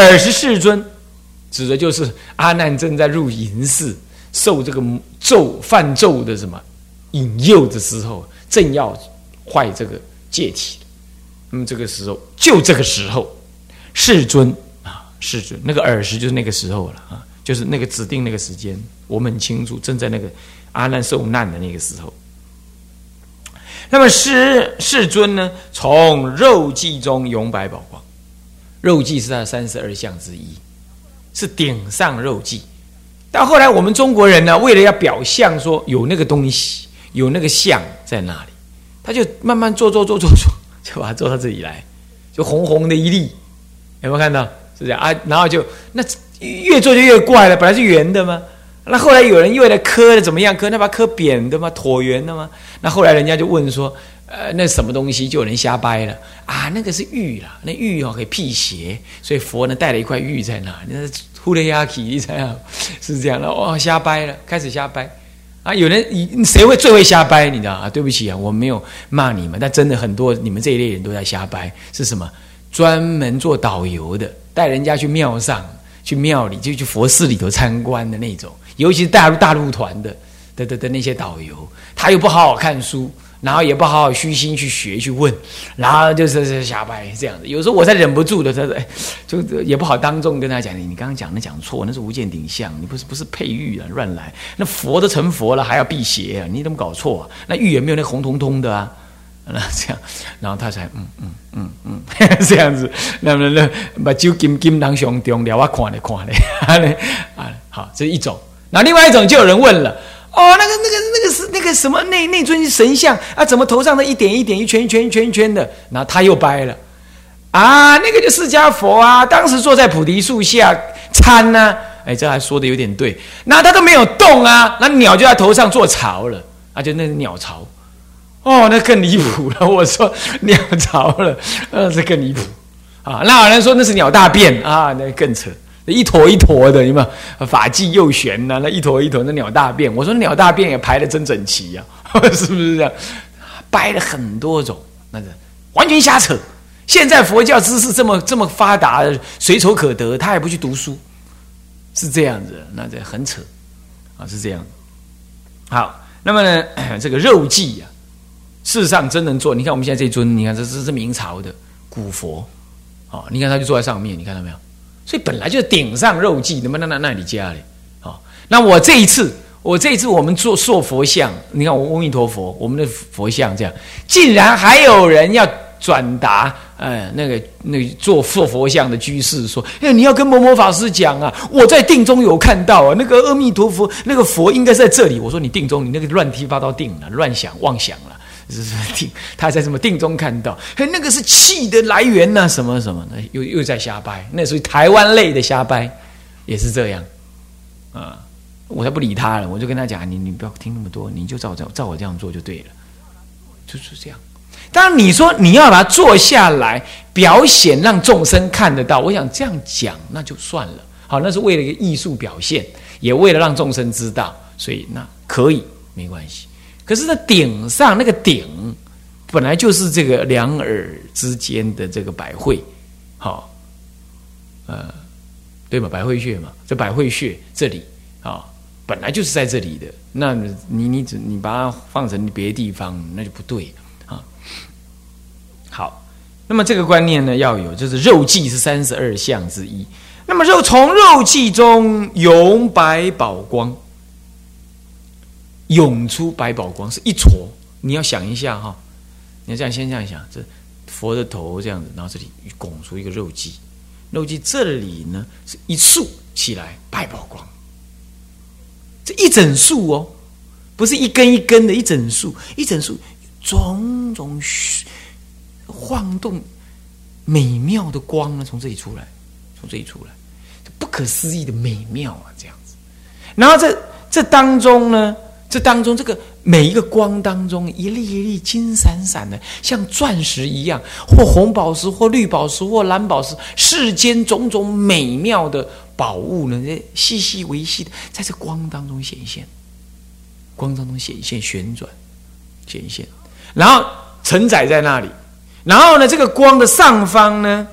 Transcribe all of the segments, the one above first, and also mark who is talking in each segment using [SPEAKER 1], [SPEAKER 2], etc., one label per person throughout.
[SPEAKER 1] 尔时世尊，指的就是阿难正在入淫寺，受这个咒犯咒的什么引诱的时候，正要坏这个戒体。那么这个时候，就这个时候，世尊啊，世尊那个尔时就是那个时候了啊，就是那个指定那个时间，我们很清楚，正在那个阿难受难的那个时候。那么世世尊呢，从肉髻中永白宝光，肉髻是他三十二相之一，是顶上肉髻。到后来，我们中国人呢，为了要表象说有那个东西，有那个像在那里，他就慢慢做做做做做。就把它做到这里来，就红红的一粒，有没有看到？是这样啊，然后就那越做就越怪了。本来是圆的吗，那后来有人又来磕的怎么样？磕那把磕扁的吗？椭圆的吗？那后来人家就问说，呃，那什么东西？就有人瞎掰了啊，那个是玉啦，那玉哦可以辟邪，所以佛呢带了一块玉在那，那呼雷亚提这样是这样的哦，瞎掰了，开始瞎掰。啊，有人你谁会最会瞎掰？你知道啊？对不起啊，我没有骂你们，但真的很多你们这一类人都在瞎掰。是什么？专门做导游的，带人家去庙上、去庙里，就去佛寺里头参观的那种。尤其是大陆大陆团的的的的那些导游，他又不好好看书。然后也不好好虚心去学去问，然后就是是瞎掰这样子。有时候我才忍不住的，他说：“哎，就也不好当众跟他讲，你你刚刚讲的讲错，那是无见顶相，你不是不是配玉啊，乱来。那佛都成佛了，还要辟邪啊？你怎么搞错啊？那玉也没有那红彤彤的啊。那这样，然后他才嗯嗯嗯嗯 这样子，那么那把酒金金当上重了，我看嘞看嘞，啊好，这一种。那另外一种就有人问了。哦，那个、那个、那个是那个什么那那尊神像啊？怎么头上的一点一点、一圈一圈、一圈一圈的？然后他又掰了啊！那个就释迦佛啊，当时坐在菩提树下参呢。哎，这还说的有点对。那他都没有动啊，那鸟就在头上做巢了啊，就那个鸟巢。哦，那更离谱了。我说鸟巢了，呃，这更离谱啊。那有人说那是鸟大便啊，那更扯。一坨一坨的，有没有发髻又悬呢？那一坨一坨的鸟大便，我说鸟大便也排的真整齐呀，是不是这样？掰了很多种，那个完全瞎扯。现在佛教知识这么这么发达，随手可得，他也不去读书，是这样子，那这很扯啊，是这样。好，那么呢，这个肉髻呀，事实上真能做。你看我们现在这尊，你看这这是明朝的古佛，哦，你看他就坐在上面，你看到没有？所以本来就是顶上肉髻，能不能那那里加嘞？好，那我这一次，我这一次我们做塑佛像，你看我阿弥陀佛，我们的佛像这样，竟然还有人要转达，呃，那个那做塑佛像的居士说，哎，你要跟某某法师讲啊，我在定中有看到啊，那个阿弥陀佛，那个佛应该在这里。我说你定中，你那个乱七八糟定了，乱想妄想了。是定，他在什么定中看到，嘿，那个是气的来源呢？什么什么的，又又在瞎掰，那属于台湾类的瞎掰，也是这样啊。我才不理他了，我就跟他讲，你你不要听那么多，你就照照照我这样做就对了，就是这样。当然你说你要把它做下来表显，让众生看得到，我想这样讲那就算了。好，那是为了一个艺术表现，也为了让众生知道，所以那可以没关系。可是，那顶上那个顶，本来就是这个两耳之间的这个百会，好，呃，对吗？百会穴嘛，这百会穴这里啊，本来就是在这里的。那你你只你把它放成别的地方，那就不对啊。好，那么这个观念呢，要有，就是肉髻是三十二相之一。那么肉从肉髻中永百宝光。涌出百宝光是一撮，你要想一下哈，你要这样先这样想，这佛的头这样子，然后这里拱出一个肉髻，肉髻这里呢是一束起来百宝光，这一整束哦，不是一根一根的，一整束，一整束，种种晃动美妙的光呢，从这里出来，从这里出来，不可思议的美妙啊，这样子，然后这这当中呢。这当中，这个每一个光当中，一粒一粒金闪闪的，像钻石一样，或红宝石，或绿宝石，或蓝宝石，世间种种美妙的宝物呢，这细细微细的，在这光当中显现，光当中显现，旋转，显现，然后承载在那里，然后呢，这个光的上方呢，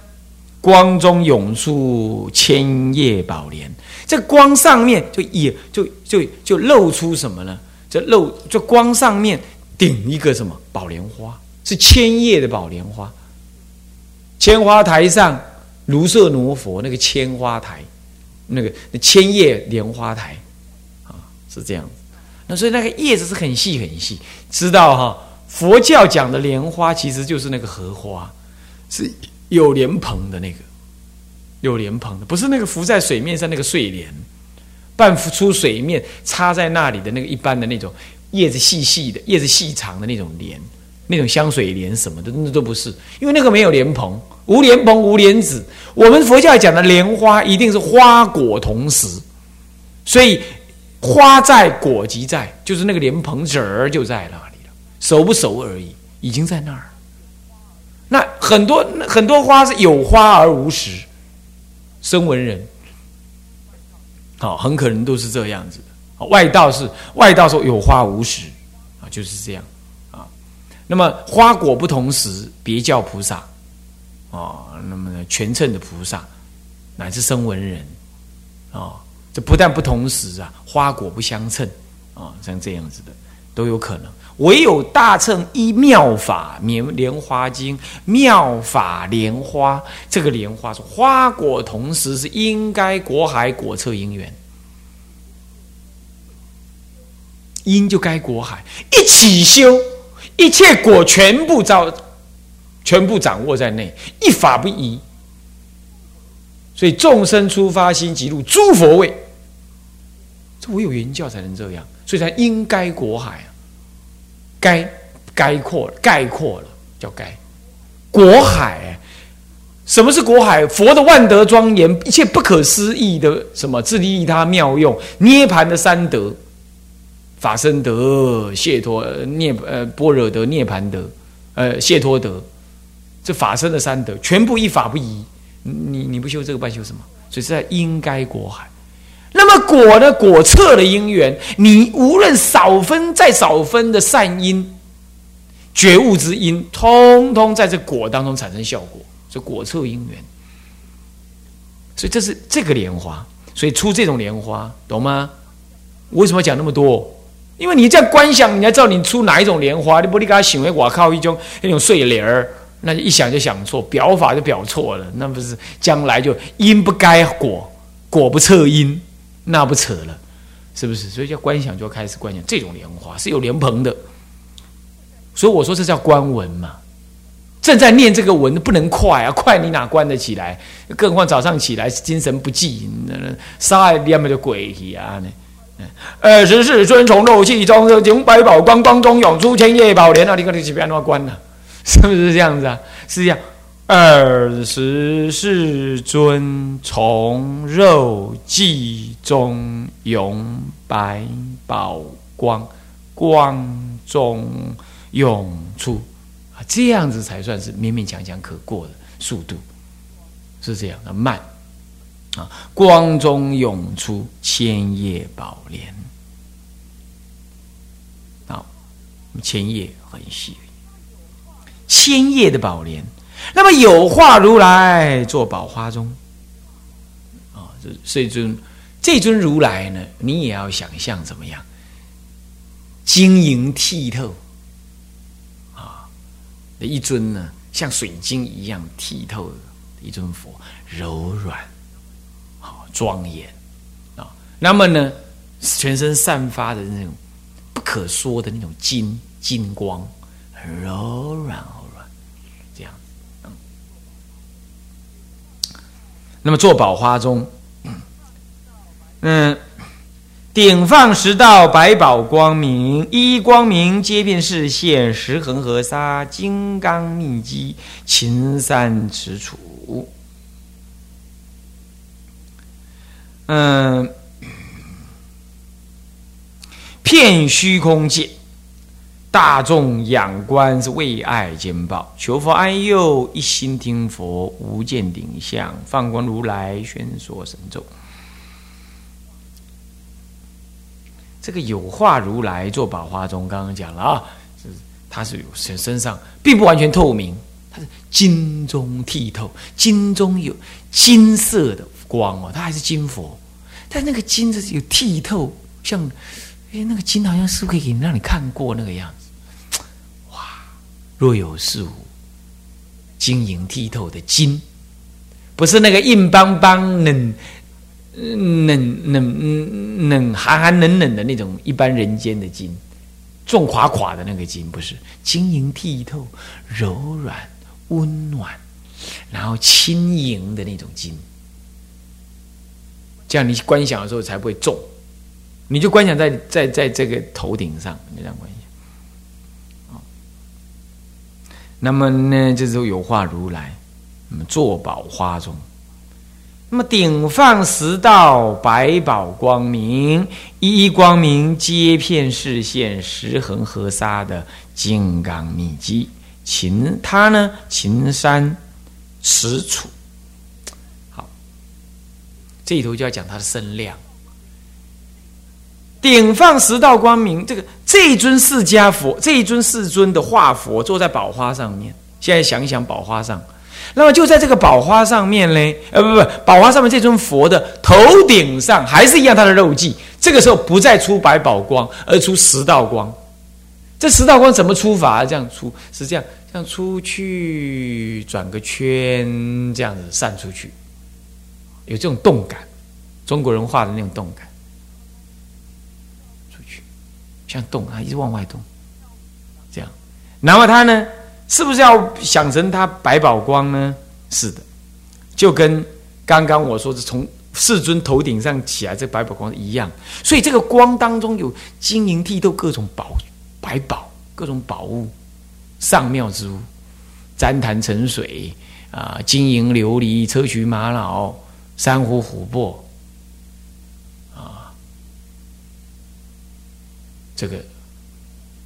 [SPEAKER 1] 光中涌出千叶宝莲。这光上面就也就就就露出什么呢？这露这光上面顶一个什么宝莲花，是千叶的宝莲花。千花台上卢舍罗佛那个千花台，那个千叶莲花台啊，是这样。那所以那个叶子是很细很细，知道哈？佛教讲的莲花其实就是那个荷花，是有莲蓬的那个。有莲蓬的，不是那个浮在水面上那个睡莲，半浮出水面插在那里的那个一般的那种叶子细细的、叶子细长的那种莲，那种香水莲什么的，那都不是，因为那个没有莲蓬，无莲蓬无莲子。我们佛教讲的莲花一定是花果同时，所以花在果即在，就是那个莲蓬籽儿就在那里了，熟不熟而已，已经在那儿。那很多很多花是有花而无实。声闻人，好，很可能都是这样子的。外道是外道说有花无实，啊，就是这样啊。那么花果不同时，别叫菩萨，啊，那么呢，全称的菩萨乃至声闻人，啊，这不但不同时啊，花果不相称，啊，像这样子的都有可能。唯有大乘依妙法莲莲花经妙法莲花，这个莲花是花果同时，是应该果海果测因缘，因就该果海一起修，一切果全部招，全部掌握在内，一法不移。所以众生出发心即入诸佛位，这唯有原教才能这样，所以才应该果海。该概括概括了，叫该国海。什么是国海？佛的万德庄严，一切不可思议的什么自利利他妙用，涅盘的三德，法身德、解脱涅呃般若德、涅盘德，呃解脱德，这法身的三德，全部一法不移。你你不修这个，半修什么？所以是在应该国海。那么果呢？果测的因缘，你无论少分再少分的善因、觉悟之因，通通在这果当中产生效果，这果测因缘。所以这是这个莲花，所以出这种莲花，懂吗？为什么讲那么多？因为你这样观想，你要知道你出哪一种莲花，你不你给他想为我靠一种那种碎莲儿，那就一想就想错，表法就表错了，那不是将来就因不该果，果不测因。那不扯了，是不是？所以叫观想，就要开始观想这种莲花是有莲蓬的。所以我说这叫观文嘛。正在念这个文不能快啊，快你哪关得起来？更何况早上起来精神不济，那杀念么的鬼气啊！二十四尊从肉气中从百宝光光中涌出千叶宝莲啊！你看你几边那么关呢？是不是这样子啊？是这样。二十世尊从肉髻中涌百宝光，光中涌出啊，这样子才算是勉勉强强可过的速度，是这样的慢啊。光中涌出千叶宝莲，好，千叶很细，千叶的宝莲。那么有化如来坐宝花中，啊，这这尊这尊如来呢，你也要想象怎么样？晶莹剔透，啊，一尊呢，像水晶一样剔透的一尊佛，柔软，好庄严啊。那么呢，全身散发的那种不可说的那种金金光，很柔软。那么坐宝花中，嗯，顶放十道百宝光明，一光明皆遍视现，十恒河沙金刚密机，秦三尺杵，嗯，片虚空界。大众仰观是为爱兼报，求佛安佑，一心听佛，无见顶相，放光如来宣说神咒。这个有化如来做宝花中，刚刚讲了啊，是他是有身身上并不完全透明，它是金中剔透，金中有金色的光哦，它还是金佛，但那个金是有剔透，像哎，那个金好像是不是可以让你看过那个样子？若有似无，晶莹剔透的金，不是那个硬邦邦冷。冷冷冷寒寒冷冷的那种一般人间的金，重垮垮的那个金不是晶莹剔透、柔软温暖，然后轻盈的那种金，这样你观想的时候才不会重。你就观想在在在这个头顶上，你这样观想。那么呢，这时候有化如来，那么坐宝花中。那么顶放十道百宝光明，一一光明皆片视线十恒河沙的金刚秘籍。秦他呢？秦山持楚。好，这里头就要讲它的身量。顶放十道光明，这个这尊释迦佛，这一尊世尊的化佛坐在宝花上面。现在想一想，宝花上。那么就在这个宝花上面嘞，呃，不不，宝花上面这尊佛的头顶上还是一样，它的肉髻。这个时候不再出百宝光，而出十道光。这十道光怎么出法？这样出是这样，这样出去转个圈，这样子散出去，有这种动感，中国人画的那种动感，出去像动啊，一直往外动，这样。然后它呢？是不是要想成它百宝光呢？是的，就跟刚刚我说的从世尊头顶上起来这百宝光一样。所以这个光当中有晶莹剔透各种宝百宝、各种宝物、上妙之物，旃檀沉水啊，金银琉璃、砗磲玛瑙、珊瑚琥珀这个。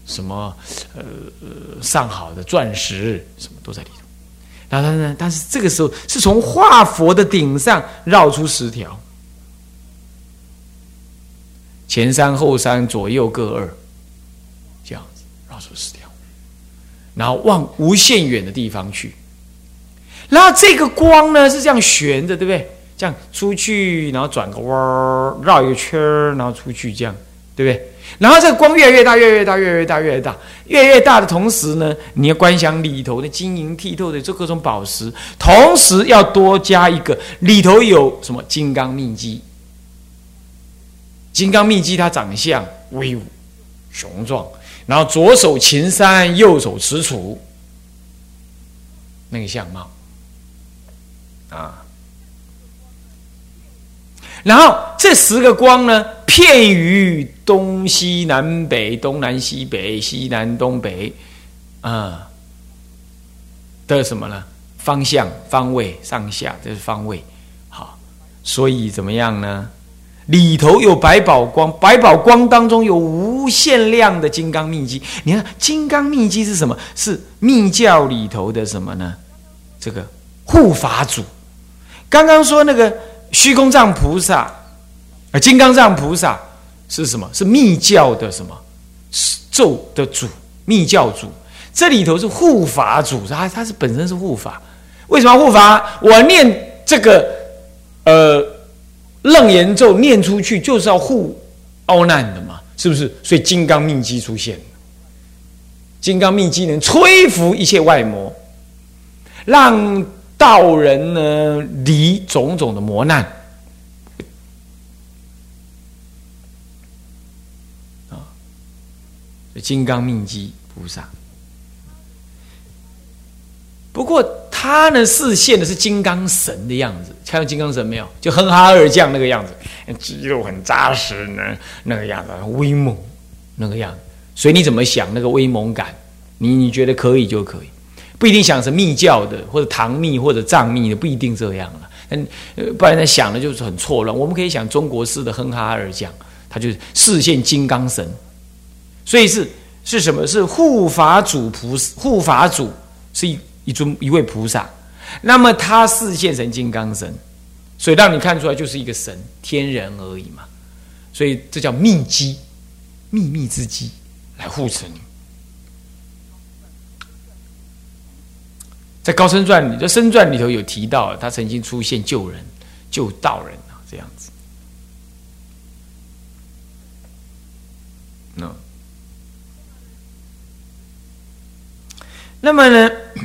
[SPEAKER 1] 什么呃上好的钻石什么都在里头，然后呢？但是这个时候是从化佛的顶上绕出十条，前三后三左右各二，这样子绕出十条，然后往无限远的地方去。然后这个光呢是这样悬着，对不对？这样出去，然后转个弯儿，绕一个圈儿，然后出去，这样对不对？然后这个光越来越大，越来越大，越来越大，越来越大，越越大的同时呢，你要观想里头的晶莹剔透的这各种宝石，同时要多加一个里头有什么金刚秘籍。金刚秘籍它长相威武雄壮，然后左手擎山，右手持杵，那个相貌啊。然后这十个光呢？片于东西南北、东南西北、西南东北，啊的什么呢？方向、方位、上下，这是方位。好，所以怎么样呢？里头有百宝光，百宝光当中有无限量的金刚秘籍。你看，金刚秘籍是什么？是密教里头的什么呢？这个护法主。刚刚说那个虚空藏菩萨。而金刚藏菩萨是什么？是密教的什么咒的主？密教主这里头是护法主，他他是本身是护法。为什么护法？我念这个呃楞严咒念出去，就是要护凹难的嘛，是不是？所以金刚秘籍出现金刚密机能摧伏一切外魔，让道人呢离种种的磨难啊。金刚命机菩萨，不过他呢，视现的是金刚神的样子，看到金刚神没有？就哼哈二将那个样子，肌肉很扎实呢，那个样子威猛，那个样子。所以你怎么想那个威猛感？你你觉得可以就可以，不一定想是密教的或者唐密或者藏密的，不一定这样了。嗯，不然他想的就是很错乱。我们可以想中国式的哼哈二将，他就是视现金刚神。所以是是什么？是护法主菩萨，护法主是一一尊一位菩萨。那么他视现成金刚神，所以让你看出来就是一个神天人而已嘛。所以这叫秘机，秘密之机来护持你。在《高僧传》里，这《僧传》里头有提到，他曾经出现救人、救道人啊，这样子。那那么呢，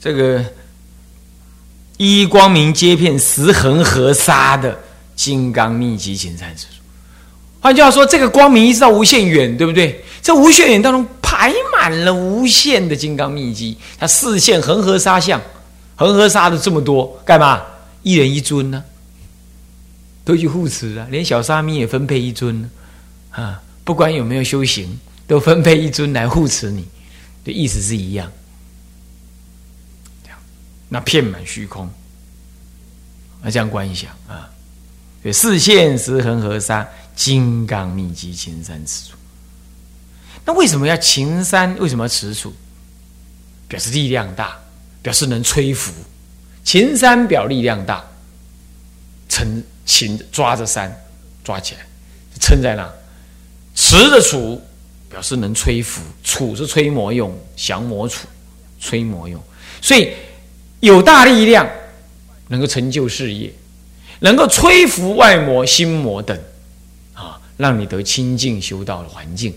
[SPEAKER 1] 这个一光明接片十恒河沙的金刚密集金山之术，换句话说，这个光明一直到无限远，对不对？这无限远当中排满了无限的金刚秘籍，它四现恒河沙像，恒河沙的这么多，干嘛？一人一尊呢？都去护持啊，连小沙弥也分配一尊啊，不管有没有修行，都分配一尊来护持你，的意思是一样。那遍满虚空，那这样观想啊，对，四现十恒河沙，金刚密集青山持处。那为什么要秦山？为什么要持处？表示力量大，表示能吹拂。秦山表力量大，成。擒抓着山，抓起来，撑在那，持着杵，表示能吹拂，杵是吹魔用，降魔杵，吹魔用，所以有大力量，能够成就事业，能够吹拂外魔、心魔等，让你得清净修道的环境，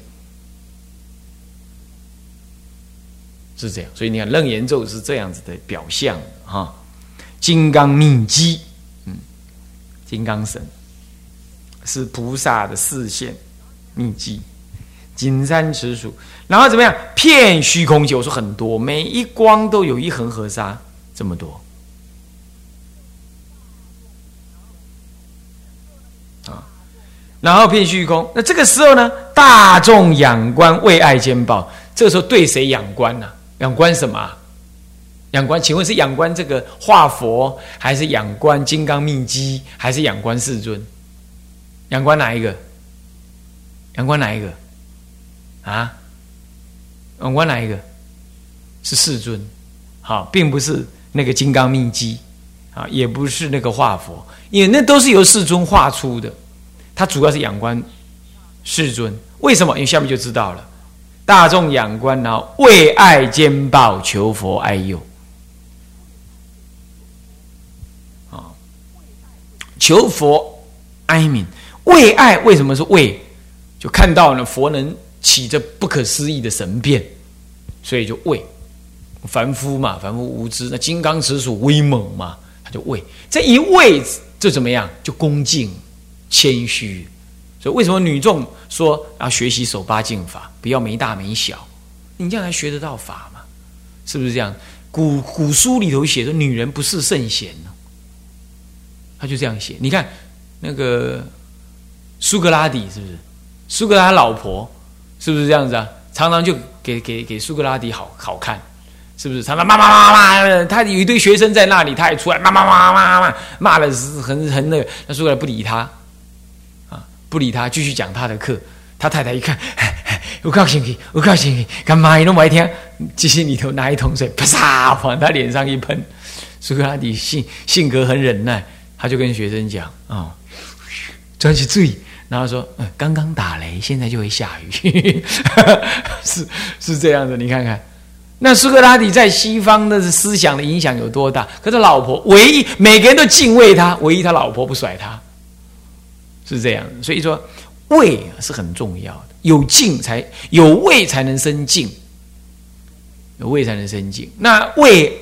[SPEAKER 1] 是这样。所以你看楞严咒是这样子的表象啊，金刚密机。金刚神是菩萨的视线秘籍，金山持数，然后怎么样？片虚空界，我说很多，每一光都有一恒河沙，这么多然后骗虚空，那这个时候呢？大众仰观为爱兼报，这个时候对谁仰观呢？仰观什么？仰观，请问是仰观这个化佛，还是仰观金刚密机，还是仰观世尊？仰观哪一个？仰观哪一个？啊？仰观哪一个？是世尊，好，并不是那个金刚密机，啊，也不是那个化佛，因为那都是由世尊画出的。他主要是仰观世尊，为什么？因为下面就知道了。大众仰观，然后为爱兼报，求佛爱佑。求佛哀悯，为爱为什么是为？就看到了佛能起着不可思议的神变，所以就为凡夫嘛，凡夫无知，那金刚持属威猛嘛，他就为这一为就怎么样？就恭敬谦虚。所以为什么女众说要学习守八敬法，不要没大没小？你这样才学得到法嘛？是不是这样？古古书里头写的，女人不是圣贤呢。他就这样写，你看那个苏格拉底是不是？苏格拉老婆是不是这样子啊？常常就给给给苏格拉底好好看，是不是？常常骂骂骂骂，他有一堆学生在那里，他也出来骂骂骂骂骂，骂的是很很那个，那苏格拉不理他，不理他，继续讲他的课。他太太一看，我告诉你，我告诉你，干嘛你都没听？机器里头拿一桶水，啪嚓往他脸上一喷。苏格拉底性性格很忍耐。他就跟学生讲啊，专去注意，然后说，嗯，刚刚打雷，现在就会下雨，是是这样的。你看看，那苏格拉底在西方的思想的影响有多大？可是老婆唯一每个人都敬畏他，唯一他老婆不甩他，是这样。所以说，畏是很重要的，有静才有畏才能生静，有畏才能生静。那畏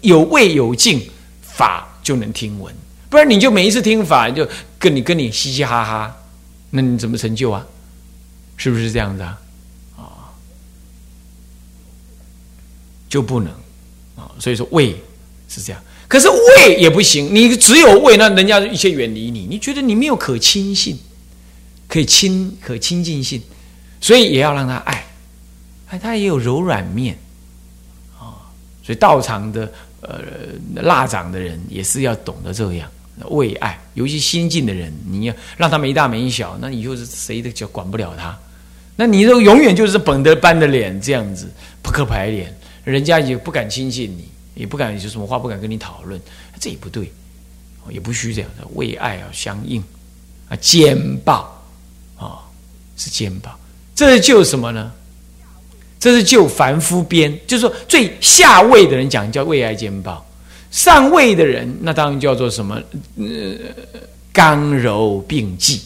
[SPEAKER 1] 有畏有静，法就能听闻。不然你就每一次听法就跟你跟你嘻嘻哈哈，那你怎么成就啊？是不是这样子啊？啊，就不能啊。所以说畏是这样，可是畏也不行。你只有畏，那人家一切远离你。你觉得你没有可亲信，可以亲可亲近性，所以也要让他爱，哎，他也有柔软面啊。所以道场的呃腊长的人也是要懂得这样。为爱，尤其新进的人，你要让他没大没小，那你就是谁的就管不了他。那你都永远就是本德般的脸这样子，扑克牌脸，人家也不敢亲近你，也不敢有什么话不敢跟你讨论，这也不对，也不需这样的。为爱而相应啊，兼报啊，是兼报，这就什么呢？这是就凡夫边，就是说最下位的人讲叫为爱兼报，上位的人那当然叫做什么？呃，刚柔并济，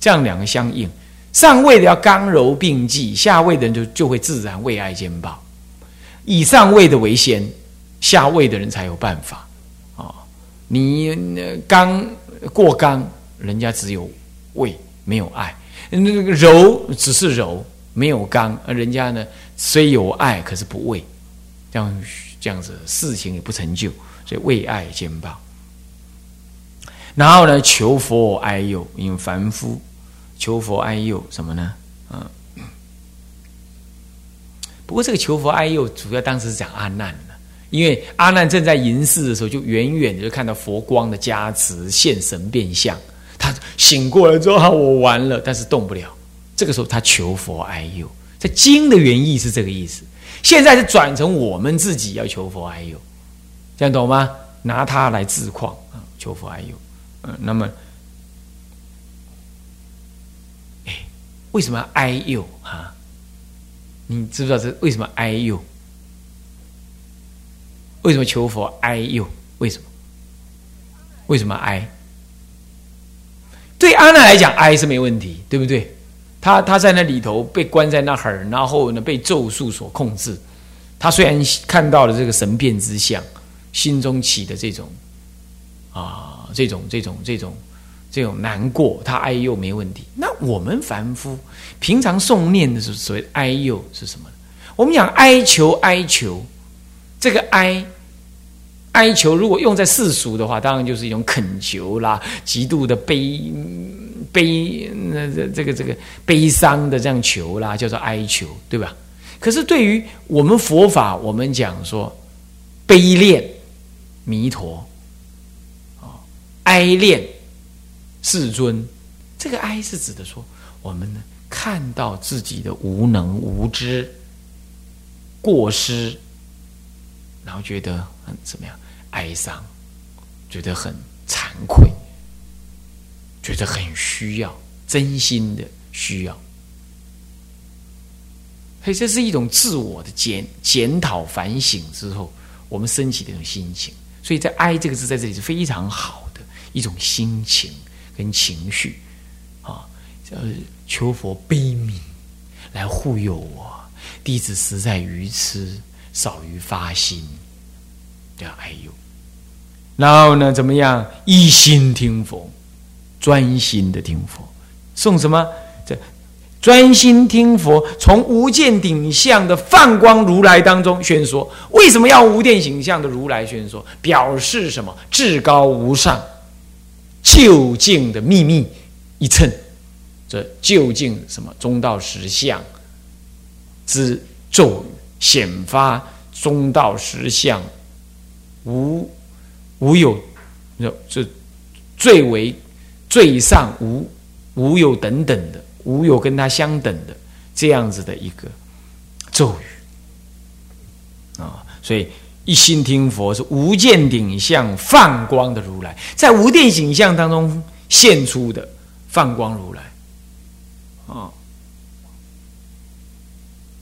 [SPEAKER 1] 这样两个相应。上位的要刚柔并济，下位的人就就会自然为爱兼报。以上位的为先，下位的人才有办法啊！你刚过刚，人家只有位没有爱；那个柔只是柔。没有刚，而人家呢虽有爱，可是不为，这样这样子事情也不成就，所以为爱兼报。然后呢，求佛哀佑，因为凡夫求佛哀佑什么呢？嗯，不过这个求佛哀佑，主要当时是讲阿难的，因为阿难正在吟寺的时候，就远远的就看到佛光的加持，现神变相。他醒过来之后，我完了，但是动不了。这个时候，他求佛哀佑，在经的原意是这个意思。现在是转成我们自己要求佛哀佑，这样懂吗？拿它来自况啊，求佛哀佑。嗯，那么，哎，为什么要哀佑啊？你知不知道这为什么哀佑？为什么求佛哀佑？为什么？为什么哀？对阿难来讲，哀是没问题，对不对？他他在那里头被关在那儿，然后呢被咒术所控制。他虽然看到了这个神变之相，心中起的这种啊这种这种这种这种难过，他哀忧没问题。那我们凡夫平常诵念的是所谓哀忧是什么？我们讲哀求哀求，这个哀。哀求，如果用在世俗的话，当然就是一种恳求啦，极度的悲悲，那这这个这个悲伤的这样求啦，叫做哀求，对吧？可是对于我们佛法，我们讲说悲恋弥陀，哦，哀恋世尊，这个哀是指的说，我们呢看到自己的无能无知、过失，然后觉得很怎么样？哀伤，觉得很惭愧，觉得很需要，真心的需要，所以这是一种自我的检检讨反省之后，我们升起的一种心情。所以在“哀”这个字在这里是非常好的一种心情跟情绪啊，呃，求佛悲悯来护佑我，弟子实在愚痴，少于发心，叫哀忧。然后呢？怎么样？一心听佛，专心的听佛。送什么？这专心听佛，从无见顶相的放光如来当中宣说。为什么要无见顶相的如来宣说？表示什么？至高无上、究竟的秘密一称。这究竟什么？中道实相之咒语，显发中道实相无。无有，这最为最上无无有等等的，无有跟他相等的这样子的一个咒语啊，所以一心听佛是无见顶相放光的如来，在无电景象当中现出的放光如来啊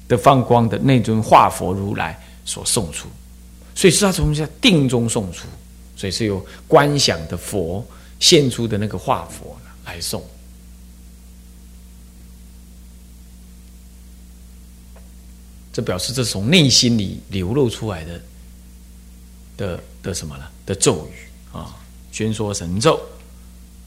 [SPEAKER 1] 的放光的那尊化佛如来所送出，所以是他从在定中送出。所以是由观想的佛现出的那个化佛来送，这表示这是从内心里流露出来的的的什么了？的咒语啊，宣说神咒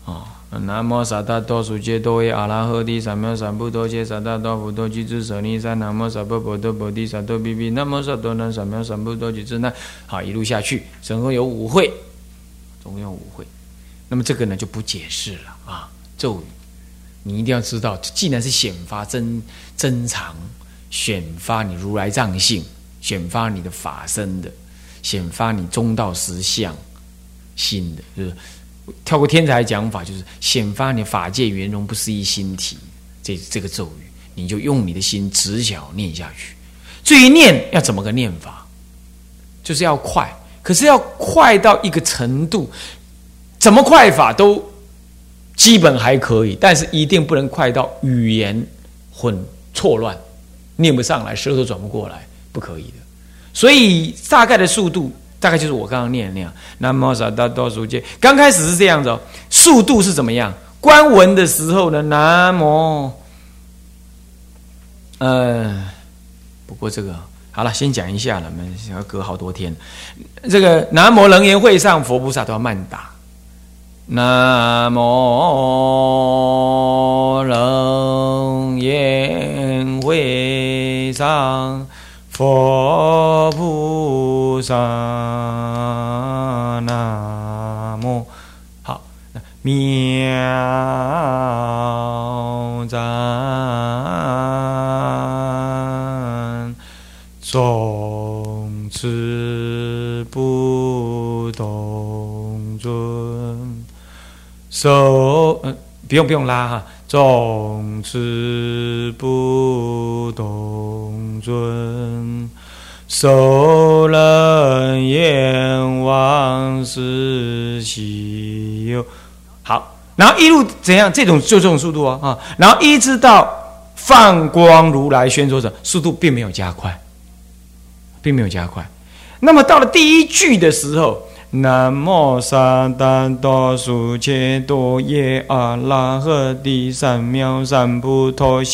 [SPEAKER 1] 啊，南无萨达多苏揭多耶阿拉诃帝三藐三菩提萨达多佛多吉智舍尼三南无萨婆婆多婆提萨多比比南无萨多南三藐三菩提智那好，一路下去，总共有五会。总共五会，那么这个呢就不解释了啊。咒语，你一定要知道，既然是显发真真常，显发你如来藏性，显发你的法身的，显发你中道实相心的，就是跳过天才讲法，就是显发你法界圆融不思议心体。这这个咒语，你就用你的心直角念下去。至于念要怎么个念法，就是要快。可是要快到一个程度，怎么快法都基本还可以，但是一定不能快到语言混错乱，念不上来，舌头转不过来，不可以的。所以大概的速度，大概就是我刚刚念的那样。南无萨达多数界，刚开始是这样子哦，速度是怎么样？观文的时候呢，南无，呃，不过这个好了，先讲一下了，我们要隔好多天。这个南无楞严会上佛菩萨都要慢打。南无楞严会上佛菩萨，南无好，妙赞总持不动尊。手，嗯，不用不用拉哈。总持不动尊，受人阎王是喜有。好，然后一路怎样？这种就这种速度啊啊！然后一直到放光如来宣说者，速度并没有加快，并没有加快。那么到了第一句的时候。南无萨达多苏切多耶阿拉诃帝三藐三菩提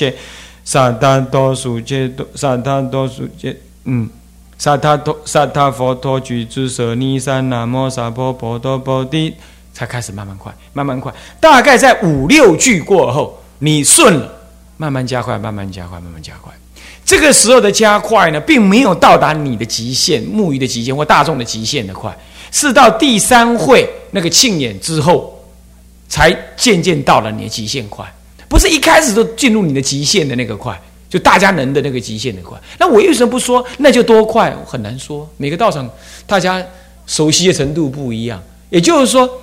[SPEAKER 1] 萨达多苏切多萨达多苏切嗯萨达多萨达佛陀举之舍尼三南无萨婆婆多波提才开始慢慢快慢慢快，大概在五六句过后，你顺了，慢慢加快，慢慢加快，慢慢加快。这个时候的加快呢，并没有到达你的极限、木鱼的极限或大众的极限的快。是到第三会那个庆演之后，才渐渐到了你的极限快，不是一开始就进入你的极限的那个快，就大家能的那个极限的快。那我为什么不说那就多快？很难说，每个道场大家熟悉的程度不一样。也就是说，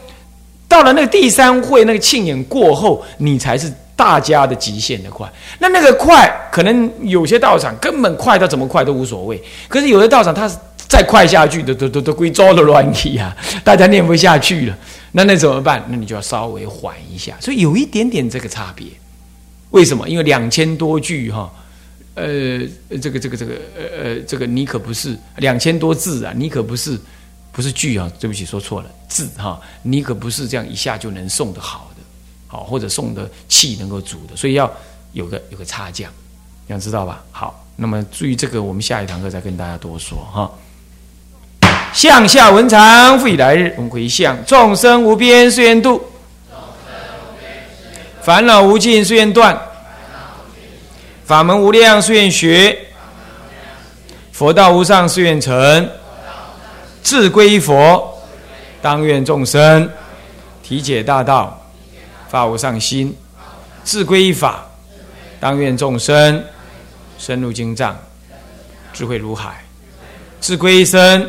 [SPEAKER 1] 到了那个第三会那个庆典过后，你才是大家的极限的快。那那个快，可能有些道场根本快到怎么快都无所谓，可是有的道场它是。再快下去，都都都都归糟的乱体啊！大家念不下去了，那那怎么办？那你就要稍微缓一下，所以有一点点这个差别。为什么？因为两千多句哈，呃，这个这个这个呃呃，这个你可不是两千多字啊，你可不是不是句啊，对不起，说错了字哈，你可不是这样一下就能送的好的，好或者送的气能够足的，所以要有个有个差价，想知道吧？好，那么注意这个，我们下一堂课再跟大家多说哈。向下文长，复以来日，我们回向。众生无边誓愿度，烦恼无尽誓愿断，法门无量誓愿学，佛道无上誓愿成，自归佛，当愿众生。体解大道，发无上心；自归法，当愿众生。深入经藏，智慧如海；自归身。